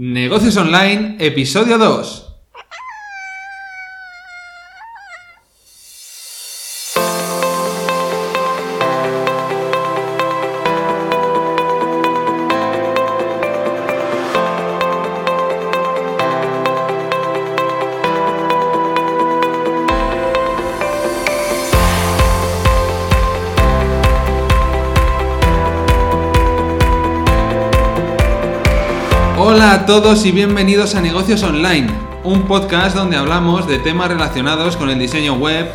Negocios Online, episodio 2. Todos y bienvenidos a Negocios Online, un podcast donde hablamos de temas relacionados con el diseño web,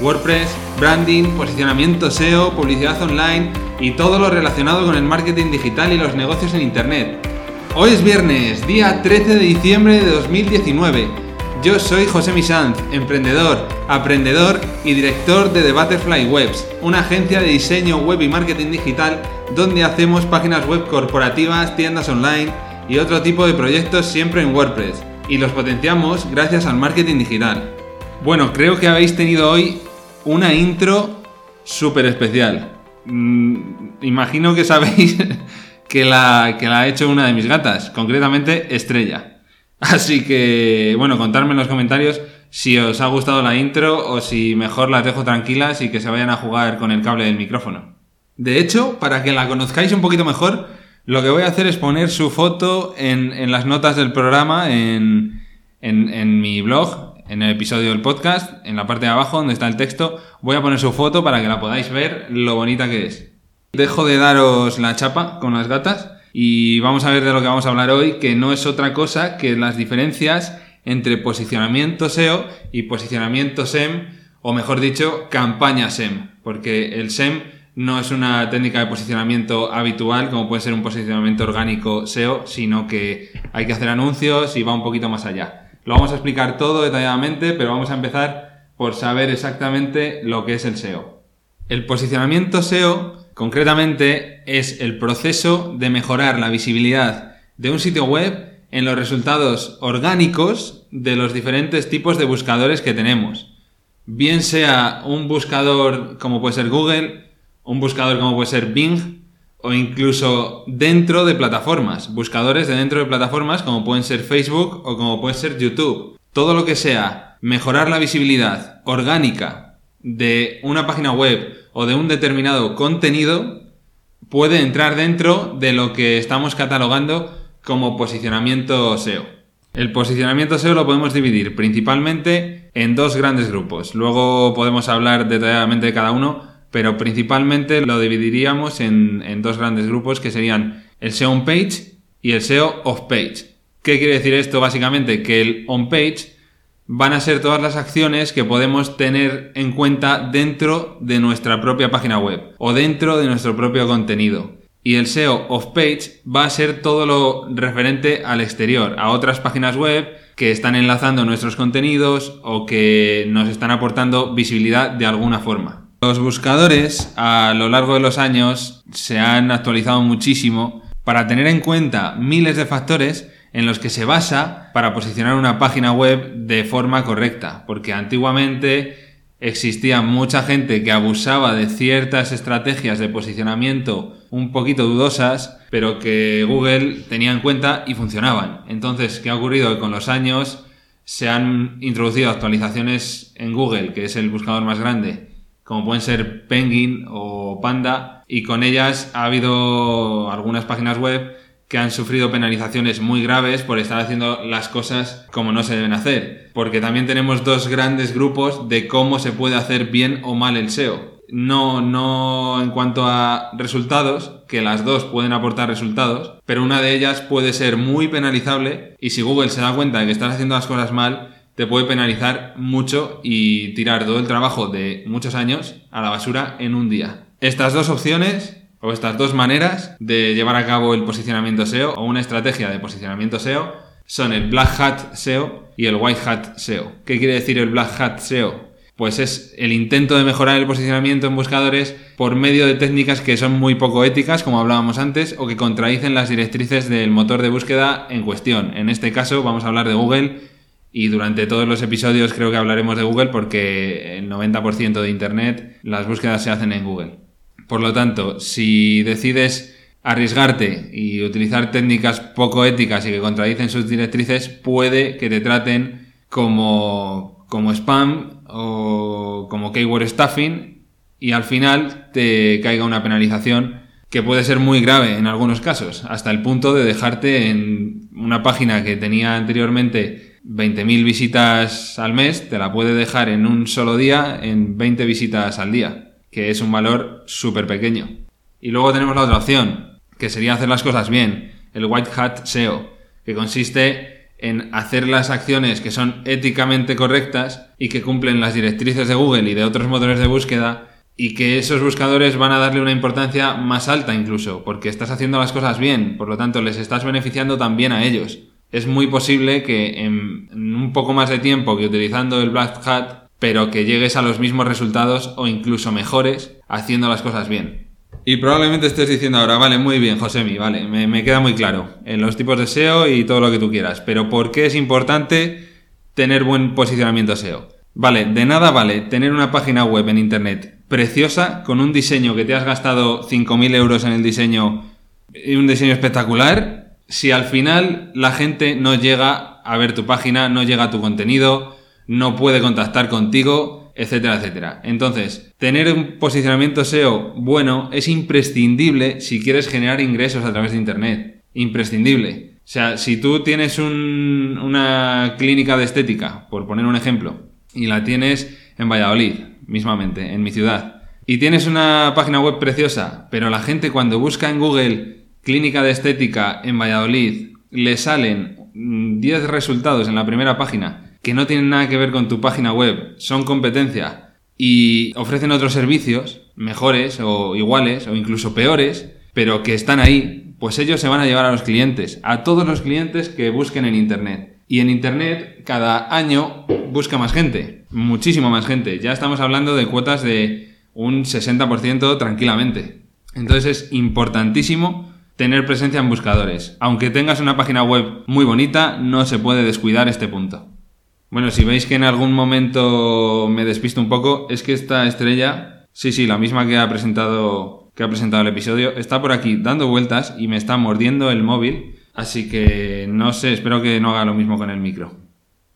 WordPress, branding, posicionamiento SEO, publicidad online y todo lo relacionado con el marketing digital y los negocios en Internet. Hoy es viernes, día 13 de diciembre de 2019. Yo soy José Misanz, emprendedor, aprendedor y director de The Butterfly Webs, una agencia de diseño web y marketing digital donde hacemos páginas web corporativas, tiendas online, y otro tipo de proyectos siempre en WordPress y los potenciamos gracias al marketing digital. Bueno, creo que habéis tenido hoy una intro súper especial. Mm, imagino que sabéis que la, que la ha hecho una de mis gatas, concretamente Estrella. Así que, bueno, contadme en los comentarios si os ha gustado la intro o si mejor las dejo tranquilas y que se vayan a jugar con el cable del micrófono. De hecho, para que la conozcáis un poquito mejor, lo que voy a hacer es poner su foto en, las notas del programa, en, en, mi blog, en el episodio del podcast, en la parte de abajo donde está el texto. Voy a poner su foto para que la podáis ver lo bonita que es. Dejo de daros la chapa con las gatas y vamos a ver de lo que vamos a hablar hoy, que no es otra cosa que las diferencias entre posicionamiento SEO y posicionamiento SEM, o mejor dicho, campaña SEM, porque el SEM no es una técnica de posicionamiento habitual, como puede ser un posicionamiento orgánico SEO, sino que hay que hacer anuncios y va un poquito más allá. Lo vamos a explicar todo detalladamente, pero vamos a empezar por saber exactamente lo que es el SEO. El posicionamiento SEO, concretamente, es el proceso de mejorar la visibilidad de un sitio web en los resultados orgánicos de los diferentes tipos de buscadores que tenemos. Bien sea un buscador como puede ser Google, un buscador como puede ser Bing o incluso dentro de plataformas, buscadores de dentro de plataformas como pueden ser Facebook o como puede ser YouTube. Todo lo que sea mejorar la visibilidad orgánica de una página web o de un determinado contenido puede entrar dentro de lo que estamos catalogando como posicionamiento SEO. El posicionamiento SEO lo podemos dividir principalmente en dos grandes grupos. Luego podemos hablar detalladamente de cada uno, pero principalmente lo dividiríamos en, dos grandes grupos que serían el SEO on page y el SEO off page. ¿Qué quiere decir esto? Básicamente que el on page van a ser todas las acciones que podemos tener en cuenta dentro de nuestra propia página web o dentro de nuestro propio contenido. Y el SEO off page va a ser todo lo referente al exterior, a otras páginas web que están enlazando nuestros contenidos o que nos están aportando visibilidad de alguna forma. Los buscadores a lo largo de los años se han actualizado muchísimo para tener en cuenta miles de factores en los que se basa para posicionar una página web de forma correcta, porque antiguamente existía mucha gente que abusaba de ciertas estrategias de posicionamiento un poquito dudosas, pero que Google tenía en cuenta y funcionaban. Entonces, ¿qué ha ocurrido? Que con los años se han introducido actualizaciones en Google, que es el buscador más grande, como pueden ser Penguin o Panda, y con ellas ha habido algunas páginas web que han sufrido penalizaciones muy graves por estar haciendo las cosas como no se deben hacer. Porque también tenemos dos grandes grupos de cómo se puede hacer bien o mal el SEO. No, no en cuanto a resultados, que las dos pueden aportar resultados, pero una de ellas puede ser muy penalizable y si Google se da cuenta de que estás haciendo las cosas mal, te puede penalizar mucho y tirar todo el trabajo de muchos años a la basura en un día. Estas dos opciones o estas dos maneras de llevar a cabo el posicionamiento SEO o una estrategia de posicionamiento SEO son el Black Hat SEO y el White Hat SEO. ¿Qué quiere decir el Black Hat SEO? Pues es el intento de mejorar el posicionamiento en buscadores por medio de técnicas que son muy poco éticas, como hablábamos antes, o que contradicen las directrices del motor de búsqueda en cuestión. En este caso vamos a hablar de Google y durante todos los episodios creo que hablaremos de Google porque el 90% de Internet las búsquedas se hacen en Google. Por lo tanto, si decides arriesgarte y utilizar técnicas poco éticas y que contradicen sus directrices, puede que te traten como, como spam o como keyword stuffing y al final te caiga una penalización que puede ser muy grave en algunos casos, hasta el punto de dejarte en una página que tenía anteriormente 20.000 visitas al mes, te la puede dejar en un solo día en 20 visitas al día, que es un valor súper pequeño. Y luego tenemos la otra opción, que sería hacer las cosas bien, el White Hat SEO, que consiste en hacer las acciones que son éticamente correctas y que cumplen las directrices de Google y de otros motores de búsqueda y que esos buscadores van a darle una importancia más alta incluso, porque estás haciendo las cosas bien, por lo tanto les estás beneficiando también a ellos. Es muy posible que en, un poco más de tiempo que utilizando el Black Hat, pero que llegues a los mismos resultados o incluso mejores haciendo las cosas bien. Y probablemente estés diciendo ahora, vale, muy bien, Josemi, vale, me, me queda muy claro en los tipos de SEO y todo lo que tú quieras, pero ¿por qué es importante tener buen posicionamiento SEO? Vale, de nada vale tener una página web en Internet preciosa, con un diseño que te has gastado 5.000 euros en el diseño y un diseño espectacular, si al final la gente no llega a ver tu página, no llega a tu contenido, no puede contactar contigo, etcétera, etcétera. Entonces, tener un posicionamiento SEO bueno es imprescindible si quieres generar ingresos a través de Internet. Imprescindible. O sea, si tú tienes una clínica de estética, por poner un ejemplo, y la tienes en Valladolid, mismamente, en mi ciudad, y tienes una página web preciosa, pero la gente cuando busca en Google clínica de estética en Valladolid, le salen 10 resultados en la primera página que no tienen nada que ver con tu página web, son competencia y ofrecen otros servicios mejores o iguales o incluso peores, pero que están ahí, pues ellos se van a llevar a los clientes, a todos los clientes que busquen en Internet. Y en Internet cada año busca más gente, muchísimo más gente. Ya estamos hablando de cuotas de un 60% tranquilamente. Entonces es importantísimo tener presencia en buscadores. Aunque tengas una página web muy bonita, no se puede descuidar este punto. Bueno, si veis que en algún momento me despisto un poco, es que esta estrella, sí, sí, la misma que ha presentado que ha presentado el episodio, está por aquí dando vueltas y me está mordiendo el móvil, así que no sé, espero que no haga lo mismo con el micro.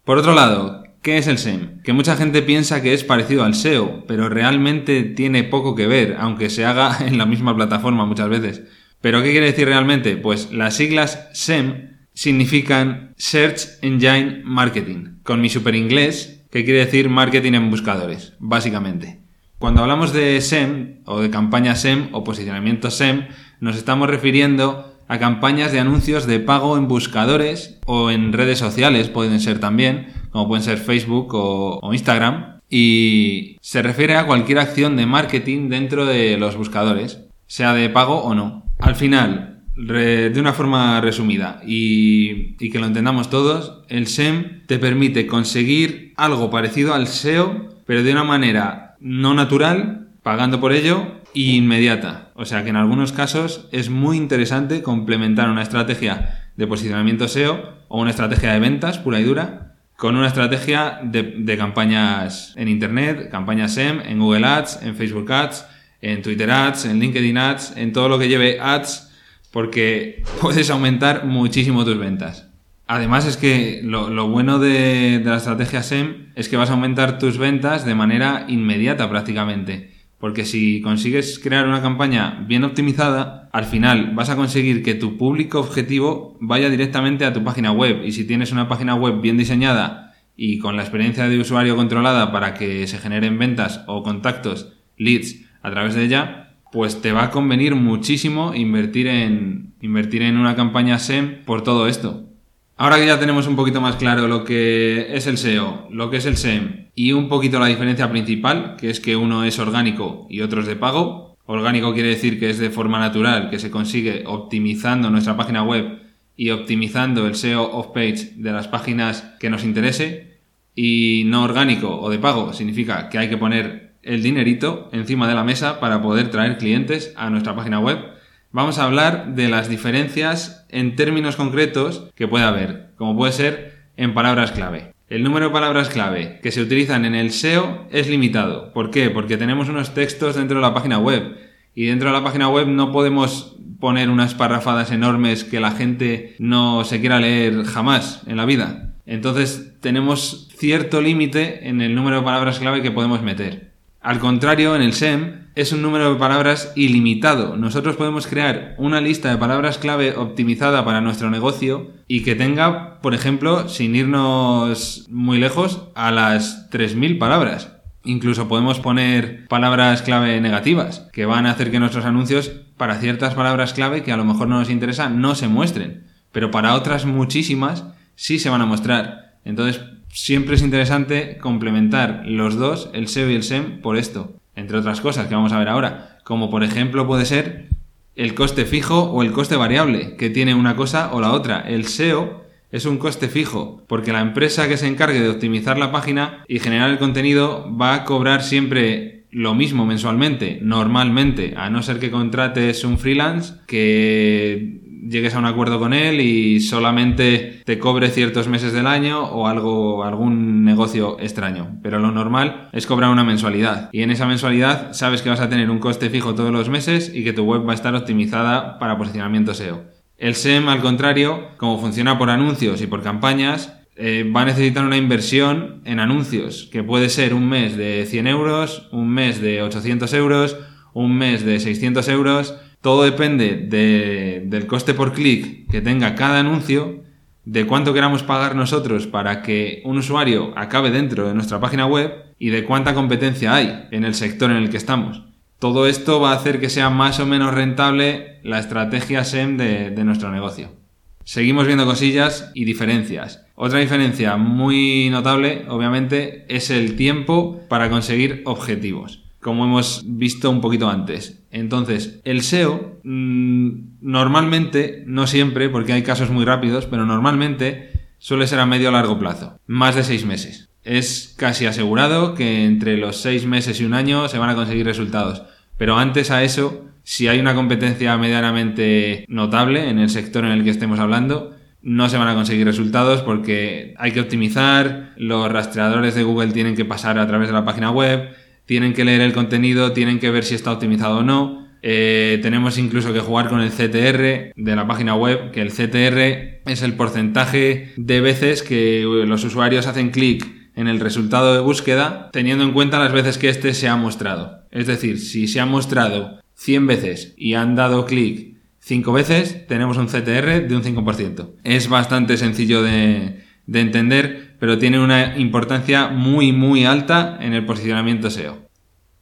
Por otro lado, ¿Qué es el SEM? Que mucha gente piensa que es parecido al SEO, pero realmente tiene poco que ver, aunque se haga en la misma plataforma muchas veces. ¿Pero qué quiere decir realmente? Pues las siglas SEM significan Search Engine Marketing, con mi super inglés, que quiere decir marketing en buscadores, básicamente. Cuando hablamos de SEM o de campaña SEM o posicionamiento SEM, nos estamos refiriendo a campañas de anuncios de pago en buscadores o en redes sociales, pueden ser también, como pueden ser Facebook o, Instagram, y se refiere a cualquier acción de marketing dentro de los buscadores, sea de pago o no. Al final, de una forma resumida y, que lo entendamos todos, el SEM te permite conseguir algo parecido al SEO, pero de una manera no natural, pagando por ello, e inmediata. O sea que en algunos casos es muy interesante complementar una estrategia de posicionamiento SEO o una estrategia de ventas pura y dura con una estrategia de, campañas en Internet, campañas SEM, en Google Ads, en Facebook Ads, en Twitter Ads, en LinkedIn Ads, en todo lo que lleve Ads, porque puedes aumentar muchísimo tus ventas. Además es que lo, bueno de, de la estrategia SEM es que vas a aumentar tus ventas de manera inmediata prácticamente. Porque si consigues crear una campaña bien optimizada, al final vas a conseguir que tu público objetivo vaya directamente a tu página web. Y si tienes una página web bien diseñada y con la experiencia de usuario controlada para que se generen ventas o contactos, leads a través de ella, pues te va a convenir muchísimo invertir en, invertir en una campaña SEM por todo esto. Ahora que ya tenemos un poquito más claro lo que es el SEO, lo que es el SEM y un poquito la diferencia principal, que es que uno es orgánico y otro es de pago. Orgánico quiere decir que es de forma natural, que se consigue optimizando nuestra página web y optimizando el SEO off-page de las páginas que nos interese. Y no orgánico o de pago significa que hay que poner el dinerito encima de la mesa para poder traer clientes a nuestra página web vamos a hablar de las diferencias en términos concretos que puede haber, como puede ser en palabras clave. El número de palabras clave que se utilizan en el SEO es limitado. ¿Por qué? Porque tenemos unos textos dentro de la página web Y dentro de la página web no podemos poner unas parrafadas enormes que la gente no se quiera leer jamás en la vida. Entonces tenemos cierto límite en el número de palabras clave que podemos meter. Al contrario, en el SEM es un número de palabras ilimitado. Nosotros podemos crear una lista de palabras clave optimizada para nuestro negocio y que tenga, por ejemplo, sin irnos muy lejos, a las 3.000 palabras. Incluso podemos poner palabras clave negativas que van a hacer que nuestros anuncios para ciertas palabras clave que a lo mejor no nos interesan no se muestren, pero para otras muchísimas sí se van a mostrar. Entonces, siempre es interesante complementar los dos, el SEO y el SEM, por esto, entre otras cosas que vamos a ver ahora, como por ejemplo puede ser el coste fijo o el coste variable, que tiene una cosa o la otra. El SEO es un coste fijo, porque la empresa que se encargue de optimizar la página y generar el contenido va a cobrar siempre lo mismo mensualmente, normalmente, a no ser que contrates un freelance que llegues a un acuerdo con él y solamente te cobre ciertos meses del año o algo, algún negocio extraño. Pero lo normal es cobrar una mensualidad. Y en esa mensualidad sabes que vas a tener un coste fijo todos los meses y que tu web va a estar optimizada para posicionamiento SEO. El SEM, al contrario, como funciona por anuncios y por campañas, eh, va a necesitar una inversión en anuncios, que puede ser un mes de 100 euros, un mes de 800 euros, un mes de 600 euros todo depende del coste por clic que tenga cada anuncio, de cuánto queramos pagar nosotros para que un usuario acabe dentro de nuestra página web y de cuánta competencia hay en el sector en el que estamos. Todo esto va a hacer que sea más o menos rentable la estrategia SEM de, nuestro negocio. Seguimos viendo cosillas y diferencias. Otra diferencia muy notable, obviamente, es el tiempo para conseguir objetivos como hemos visto un poquito antes. Entonces, el SEO mm, normalmente, no siempre, porque hay casos muy rápidos, pero normalmente suele ser a medio o largo plazo, más de seis meses. Es casi asegurado que entre los seis meses y un año se van a conseguir resultados. Pero antes a eso, si hay una competencia medianamente notable en el sector en el que estemos hablando, no se van a conseguir resultados porque hay que optimizar, los rastreadores de Google tienen que pasar a través de la página web, tienen que leer el contenido, tienen que ver si está optimizado o no. Eh, tenemos incluso que jugar con el CTR de la página web, que el CTR es el porcentaje de veces que los usuarios hacen clic en el resultado de búsqueda teniendo en cuenta las veces que este se ha mostrado. Es decir, si se ha mostrado 100 veces y han dado clic 5 veces, tenemos un CTR de un 5%. Es bastante sencillo de, de entender, pero tiene una importancia muy muy alta en el posicionamiento SEO.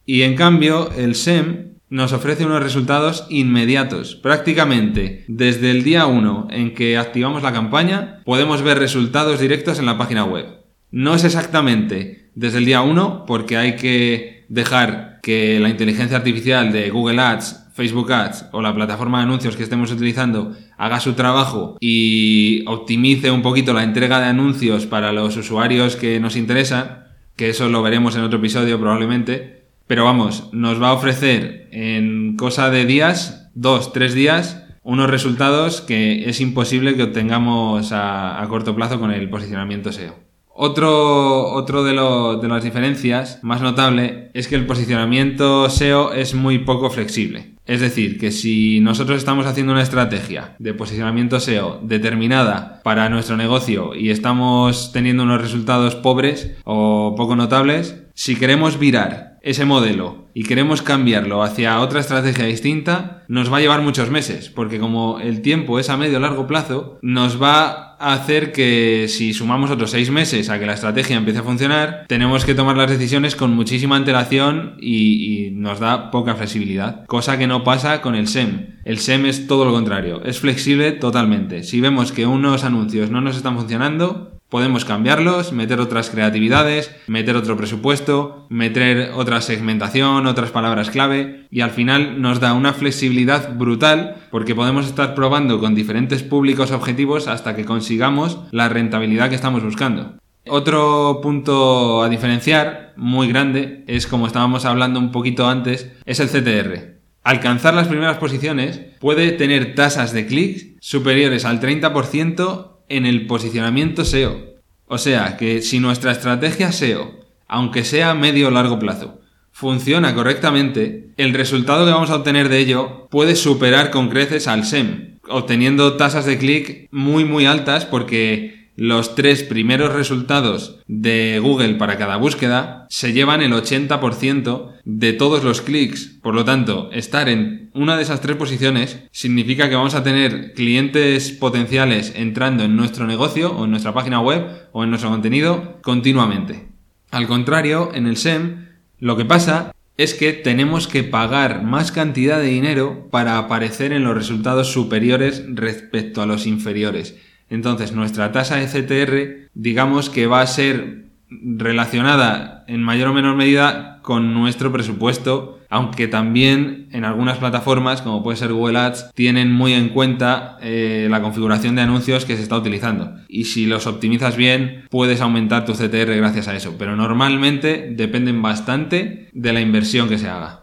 Y en cambio, el SEM nos ofrece unos resultados inmediatos. Prácticamente desde el día 1 en que activamos la campaña, podemos ver resultados directos en la página web. No es exactamente desde el día 1 porque hay que dejar que la inteligencia artificial de Google Ads Facebook Ads o la plataforma de anuncios que estemos utilizando haga su trabajo y optimice un poquito la entrega de anuncios para los usuarios que nos interesan, que eso lo veremos en otro episodio probablemente, pero vamos, nos va a ofrecer en cosa de días, dos, tres días, unos resultados que es imposible que obtengamos a, corto plazo con el posicionamiento SEO. Otro, otro de, de, las diferencias más notable es que el posicionamiento SEO es muy poco flexible. Es decir, que si nosotros estamos haciendo una estrategia de posicionamiento SEO determinada para nuestro negocio y estamos teniendo unos resultados pobres o poco notables, si queremos virar ese modelo y queremos cambiarlo hacia otra estrategia distinta, nos va a llevar muchos meses, porque como el tiempo es a medio o largo plazo, nos va a hacer que si sumamos otros seis meses a que la estrategia empiece a funcionar, tenemos que tomar las decisiones con muchísima antelación y, y nos da poca flexibilidad, cosa que no pasa con el SEM. El SEM es todo lo contrario, es flexible totalmente. Si vemos que unos anuncios no nos están funcionando, Podemos cambiarlos, meter otras creatividades, meter otro presupuesto, meter otra segmentación, otras palabras clave y al final nos da una flexibilidad brutal porque podemos estar probando con diferentes públicos objetivos hasta que consigamos la rentabilidad que estamos buscando. Otro punto a diferenciar muy grande es como estábamos hablando un poquito antes, es el CTR. Alcanzar las primeras posiciones puede tener tasas de clics superiores al 30% en el posicionamiento SEO. O sea que si nuestra estrategia SEO, aunque sea a medio o largo plazo, funciona correctamente, el resultado que vamos a obtener de ello puede superar con creces al SEM, obteniendo tasas de clic muy muy altas porque los tres primeros resultados de Google para cada búsqueda se llevan el 80% de todos los clics. Por lo tanto, estar en una de esas tres posiciones significa que vamos a tener clientes potenciales entrando en nuestro negocio o en nuestra página web o en nuestro contenido continuamente. Al contrario, en el SEM, lo que pasa es que tenemos que pagar más cantidad de dinero para aparecer en los resultados superiores respecto a los inferiores. Entonces, nuestra tasa de CTR, digamos que va a ser relacionada en mayor o menor medida con nuestro presupuesto, aunque también en algunas plataformas, como puede ser Google Ads, tienen muy en cuenta eh, la configuración de anuncios que se está utilizando. Y si los optimizas bien, puedes aumentar tu CTR gracias a eso, pero normalmente dependen bastante de la inversión que se haga.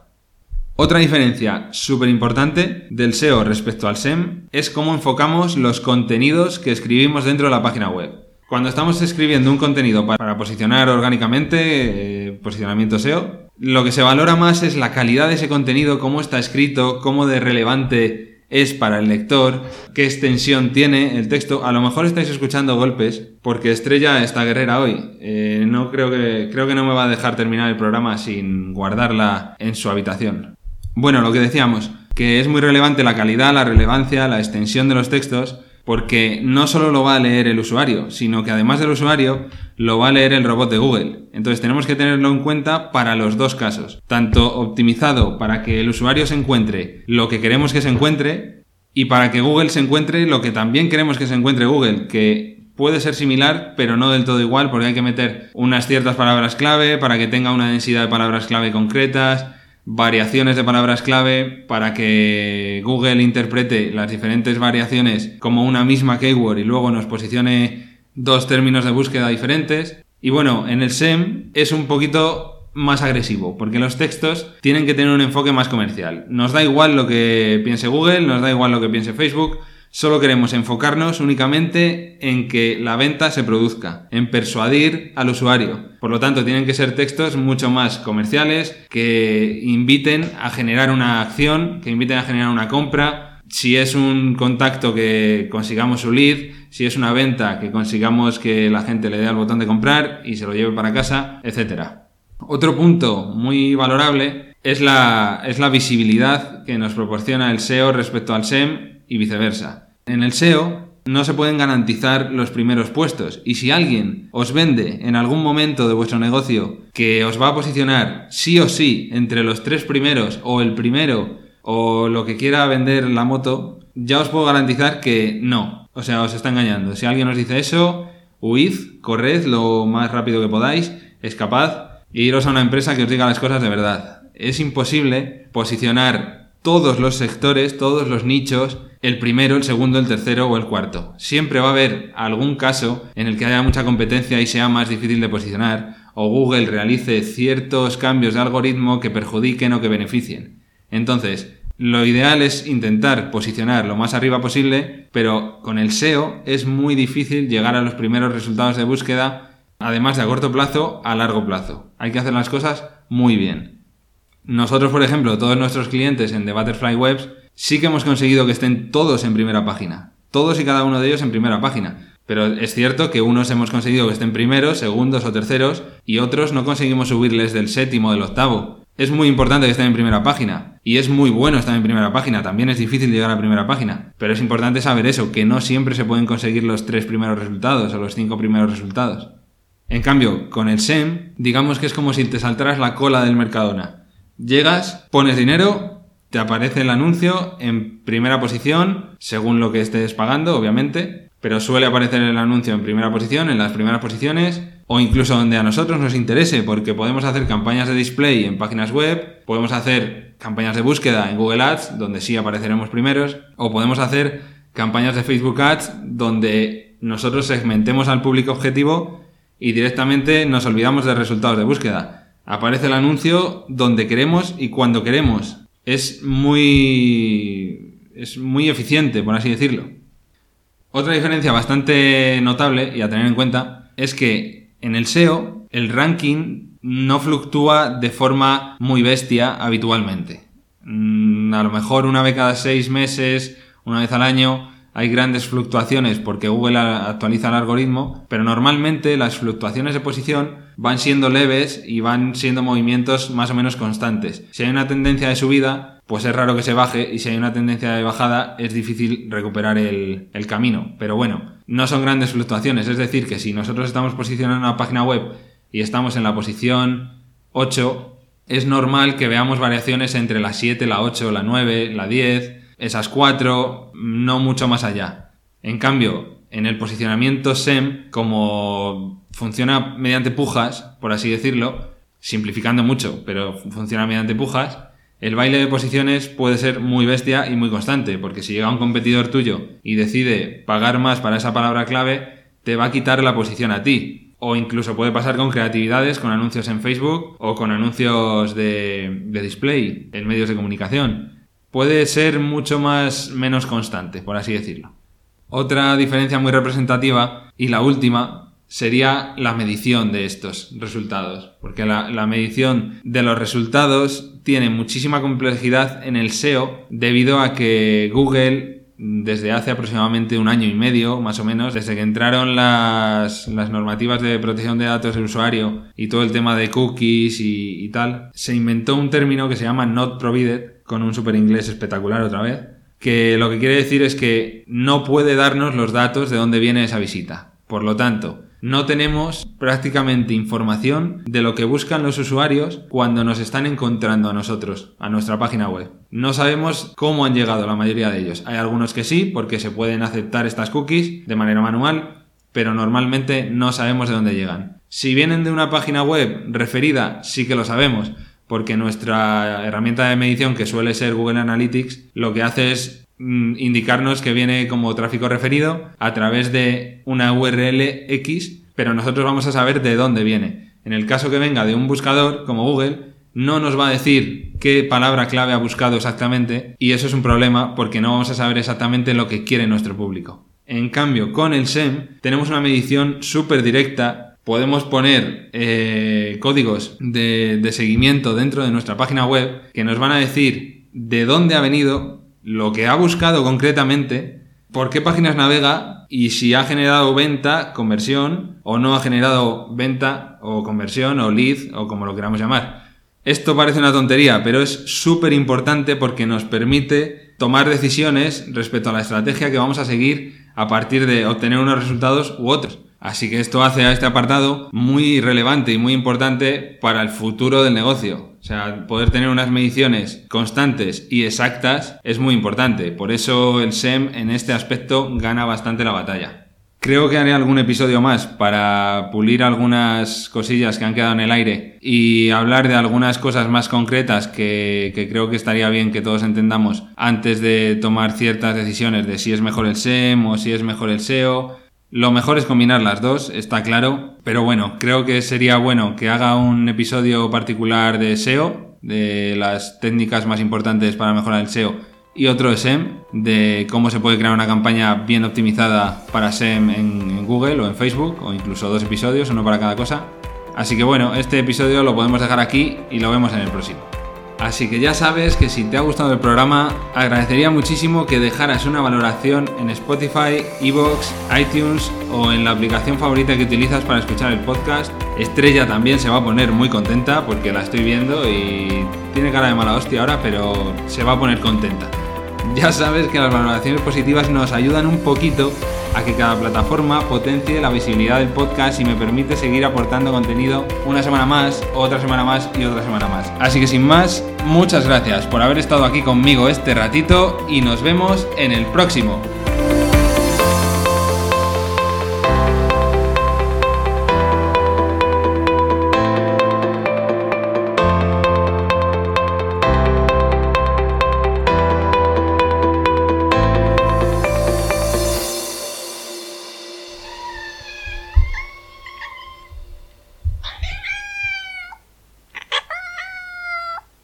Otra diferencia súper importante del SEO respecto al SEM es cómo enfocamos los contenidos que escribimos dentro de la página web. Cuando estamos escribiendo un contenido para posicionar orgánicamente, eh, posicionamiento SEO, lo que se valora más es la calidad de ese contenido, cómo está escrito, cómo de relevante es para el lector, qué extensión tiene el texto. A lo mejor estáis escuchando golpes porque Estrella está guerrera hoy. Eh, no creo que creo que no me va a dejar terminar el programa sin guardarla en su habitación. Bueno, lo que decíamos, que es muy relevante la calidad, la relevancia, la extensión de los textos, porque no solo lo va a leer el usuario, sino que además del usuario lo va a leer el robot de Google. Entonces tenemos que tenerlo en cuenta para los dos casos, tanto optimizado para que el usuario se encuentre lo que queremos que se encuentre y para que Google se encuentre lo que también queremos que se encuentre Google, que puede ser similar, pero no del todo igual, porque hay que meter unas ciertas palabras clave para que tenga una densidad de palabras clave concretas, variaciones de palabras clave para que Google interprete las diferentes variaciones como una misma keyword y luego nos posicione dos términos de búsqueda diferentes. Y bueno, en el SEM es un poquito más agresivo, porque los textos tienen que tener un enfoque más comercial. Nos da igual lo que piense Google, nos da igual lo que piense Facebook, Solo queremos enfocarnos únicamente en que la venta se produzca, en persuadir al usuario. Por lo tanto, tienen que ser textos mucho más comerciales, que inviten a generar una acción, que inviten a generar una compra. Si es un contacto que consigamos su lead, si es una venta que consigamos que la gente le dé al botón de comprar y se lo lleve para casa, etc. Otro punto muy valorable es la, es la visibilidad que nos proporciona el SEO respecto al SEM y viceversa. En el SEO no se pueden garantizar los primeros puestos y si alguien os vende en algún momento de vuestro negocio que os va a posicionar sí o sí entre los tres primeros o el primero o lo que quiera vender la moto, ya os puedo garantizar que no. O sea, os está engañando. Si alguien os dice eso, huid, corred lo más rápido que podáis, escapad e iros a una empresa que os diga las cosas de verdad. Es imposible posicionar todos los sectores, todos los nichos el primero, el segundo, el tercero o el cuarto. Siempre va a haber algún caso en el que haya mucha competencia y sea más difícil de posicionar, o Google realice ciertos cambios de algoritmo que perjudiquen o que beneficien. Entonces, lo ideal es intentar posicionar lo más arriba posible, pero con el SEO es muy difícil llegar a los primeros resultados de búsqueda, además de a corto plazo, a largo plazo. Hay que hacer las cosas muy bien. Nosotros, por ejemplo, todos nuestros clientes en The Butterfly Webs sí que hemos conseguido que estén todos en primera página. Todos y cada uno de ellos en primera página. Pero es cierto que unos hemos conseguido que estén primeros, segundos o terceros, y otros no conseguimos subirles del séptimo o del octavo. Es muy importante que estén en primera página. Y es muy bueno estar en primera página. También es difícil llegar a primera página. Pero es importante saber eso, que no siempre se pueden conseguir los tres primeros resultados o los cinco primeros resultados. En cambio, con el SEM, digamos que es como si te saltaras la cola del Mercadona. Llegas, pones dinero, te aparece el anuncio en primera posición, según lo que estés pagando, obviamente, pero suele aparecer el anuncio en primera posición, en las primeras posiciones, o incluso donde a nosotros nos interese, porque podemos hacer campañas de display en páginas web, podemos hacer campañas de búsqueda en Google Ads, donde sí apareceremos primeros, o podemos hacer campañas de Facebook Ads, donde nosotros segmentemos al público objetivo y directamente nos olvidamos de resultados de búsqueda. Aparece el anuncio donde queremos y cuando queremos es muy, es muy eficiente, por así decirlo. Otra diferencia bastante notable y a tener en cuenta es que en el SEO el ranking no fluctúa de forma muy bestia habitualmente. Mm, a lo mejor una vez cada seis meses, una vez al año, hay grandes fluctuaciones porque Google actualiza el algoritmo, pero normalmente las fluctuaciones de posición van siendo leves y van siendo movimientos más o menos constantes. Si hay una tendencia de subida, pues es raro que se baje y si hay una tendencia de bajada es difícil recuperar el, camino. Pero bueno, no son grandes fluctuaciones, es decir, que si nosotros estamos posicionando una página web y estamos en la posición 8, es normal que veamos variaciones entre la 7, la 8, la 9, la 10, esas 4, no mucho más allá. En cambio, en el posicionamiento SEM, como funciona mediante pujas, por así decirlo, simplificando mucho, pero funciona mediante pujas, el baile de posiciones puede ser muy bestia y muy constante, porque si llega un competidor tuyo y decide pagar más para esa palabra clave, te va a quitar la posición a ti. O incluso puede pasar con creatividades, con anuncios en Facebook o con anuncios de, display en medios de comunicación. Puede ser mucho más menos constante, por así decirlo. Otra diferencia muy representativa, y la última, sería la medición de estos resultados. Porque la, la, medición de los resultados tiene muchísima complejidad en el SEO debido a que Google desde hace aproximadamente un año y medio, más o menos, desde que entraron las, normativas de protección de datos del usuario y todo el tema de cookies y, tal, se inventó un término que se llama not provided, con un super inglés espectacular otra vez, que lo que quiere decir es que no puede darnos los datos de dónde viene esa visita. Por lo tanto, no tenemos prácticamente información de lo que buscan los usuarios cuando nos están encontrando a nosotros, a nuestra página web. No sabemos cómo han llegado la mayoría de ellos. Hay algunos que sí, porque se pueden aceptar estas cookies de manera manual, pero normalmente no sabemos de dónde llegan. Si vienen de una página web referida, sí que lo sabemos, porque nuestra herramienta de medición, que suele ser Google Analytics, lo que hace es Mm, indicarnos que viene como tráfico referido a través de una URL X, pero nosotros vamos a saber de dónde viene. En el caso que venga de un buscador como Google, no nos va a decir qué palabra clave ha buscado exactamente y eso es un problema porque no vamos a saber exactamente lo que quiere nuestro público. En cambio, con el SEM tenemos una medición súper directa. Podemos poner eh, códigos de, de seguimiento dentro de nuestra página web que nos van a decir de dónde ha venido, lo que ha buscado concretamente, por qué páginas navega y si ha generado venta, conversión, o no ha generado venta o conversión o lead o como lo queramos llamar. Esto parece una tontería, pero es súper importante porque nos permite tomar decisiones respecto a la estrategia que vamos a seguir a partir de obtener unos resultados u otros. Así que esto hace a este apartado muy relevante y muy importante para el futuro del negocio. O sea, poder tener unas mediciones constantes y exactas es muy importante. Por eso el SEM en este aspecto gana bastante la batalla. Creo que haré algún episodio más para pulir algunas cosillas que han quedado en el aire y hablar de algunas cosas más concretas que, que, creo que estaría bien que todos entendamos antes de tomar ciertas decisiones de si es mejor el SEM o si es mejor el SEO lo mejor es combinar las dos, está claro, pero bueno, creo que sería bueno que haga un episodio particular de SEO, de las técnicas más importantes para mejorar el SEO, y otro de SEM, de cómo se puede crear una campaña bien optimizada para SEM en, Google o en Facebook, o incluso dos episodios, uno para cada cosa. Así que bueno, este episodio lo podemos dejar aquí y lo vemos en el próximo. Así que ya sabes que si te ha gustado el programa, agradecería muchísimo que dejaras una valoración en Spotify, Evox, iTunes o en la aplicación favorita que utilizas para escuchar el podcast. Estrella también se va a poner muy contenta porque la estoy viendo y tiene cara de mala hostia ahora, pero se va a poner contenta. Ya sabes que las valoraciones positivas nos ayudan un poquito a que cada plataforma potencie la visibilidad del podcast y me permite seguir aportando contenido una semana más, otra semana más y otra semana más. Así que sin más, muchas gracias por haber estado aquí conmigo este ratito y nos vemos en el próximo.